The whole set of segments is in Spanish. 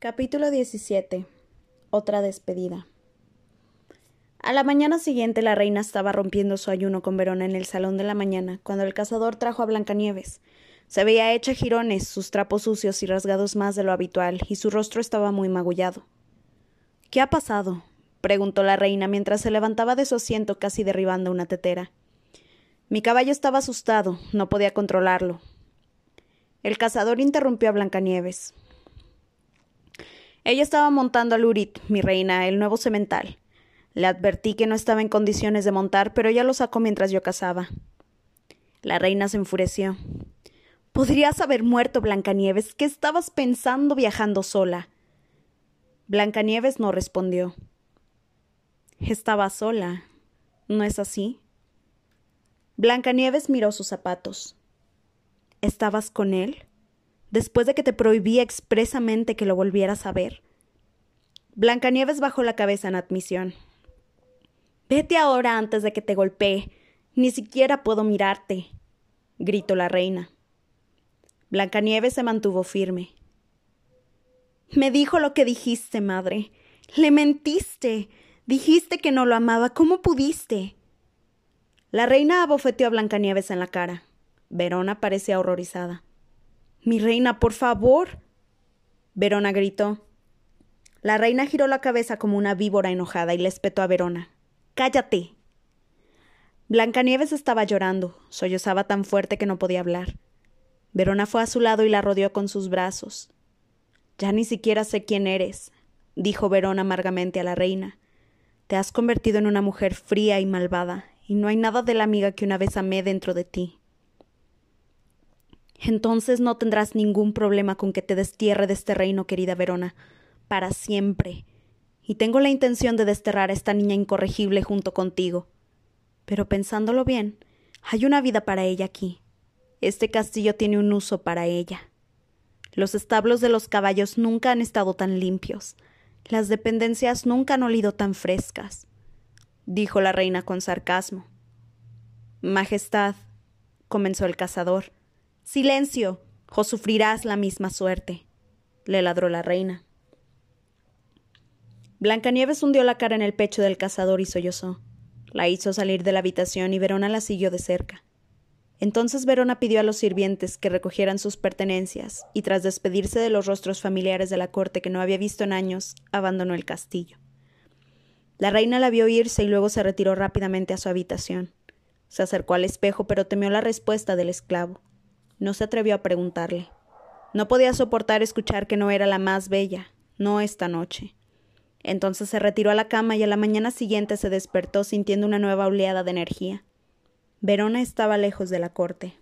Capítulo 17. Otra despedida. A la mañana siguiente la reina estaba rompiendo su ayuno con Verona en el salón de la mañana, cuando el cazador trajo a Blancanieves. Se veía hecha jirones, sus trapos sucios y rasgados más de lo habitual, y su rostro estaba muy magullado. ¿Qué ha pasado? preguntó la reina mientras se levantaba de su asiento casi derribando una tetera. Mi caballo estaba asustado, no podía controlarlo. El cazador interrumpió a Blancanieves. Ella estaba montando a Lurit, mi reina, el nuevo semental. Le advertí que no estaba en condiciones de montar, pero ella lo sacó mientras yo cazaba. La reina se enfureció. Podrías haber muerto, Blancanieves. ¿Qué estabas pensando viajando sola? Blancanieves no respondió. Estaba sola. ¿No es así? Blancanieves miró sus zapatos. ¿Estabas con él? Después de que te prohibía expresamente que lo volvieras a ver. Blancanieves bajó la cabeza en admisión. Vete ahora antes de que te golpee. Ni siquiera puedo mirarte, gritó la reina. Blancanieves se mantuvo firme. Me dijo lo que dijiste, madre. Le mentiste. Dijiste que no lo amaba. ¿Cómo pudiste? La reina abofeteó a Blancanieves en la cara. Verona parecía horrorizada. Mi reina, por favor. Verona gritó. La reina giró la cabeza como una víbora enojada y le espetó a Verona. Cállate. Blancanieves estaba llorando, sollozaba tan fuerte que no podía hablar. Verona fue a su lado y la rodeó con sus brazos. Ya ni siquiera sé quién eres, dijo Verona amargamente a la reina. Te has convertido en una mujer fría y malvada, y no hay nada de la amiga que una vez amé dentro de ti. Entonces no tendrás ningún problema con que te destierre de este reino, querida Verona, para siempre. Y tengo la intención de desterrar a esta niña incorregible junto contigo. Pero pensándolo bien, hay una vida para ella aquí. Este castillo tiene un uso para ella. Los establos de los caballos nunca han estado tan limpios. Las dependencias nunca han olido tan frescas, dijo la reina con sarcasmo. Majestad, comenzó el cazador, Silencio, o sufrirás la misma suerte, le ladró la reina. Blancanieves hundió la cara en el pecho del cazador y sollozó. La hizo salir de la habitación y Verona la siguió de cerca. Entonces Verona pidió a los sirvientes que recogieran sus pertenencias y tras despedirse de los rostros familiares de la corte que no había visto en años, abandonó el castillo. La reina la vio irse y luego se retiró rápidamente a su habitación. Se acercó al espejo pero temió la respuesta del esclavo. No se atrevió a preguntarle. No podía soportar escuchar que no era la más bella, no esta noche. Entonces se retiró a la cama y a la mañana siguiente se despertó sintiendo una nueva oleada de energía. Verona estaba lejos de la corte.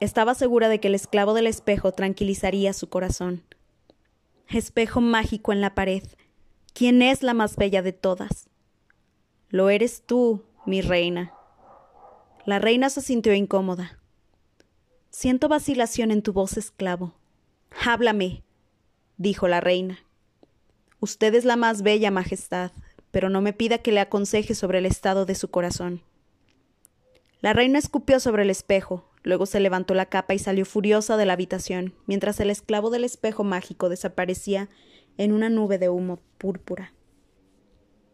Estaba segura de que el esclavo del espejo tranquilizaría su corazón. Espejo mágico en la pared. ¿Quién es la más bella de todas? Lo eres tú, mi reina, la reina se sintió incómoda. Siento vacilación en tu voz, esclavo. Háblame, dijo la reina. Usted es la más bella, Majestad, pero no me pida que le aconseje sobre el estado de su corazón. La reina escupió sobre el espejo, luego se levantó la capa y salió furiosa de la habitación, mientras el esclavo del espejo mágico desaparecía en una nube de humo púrpura.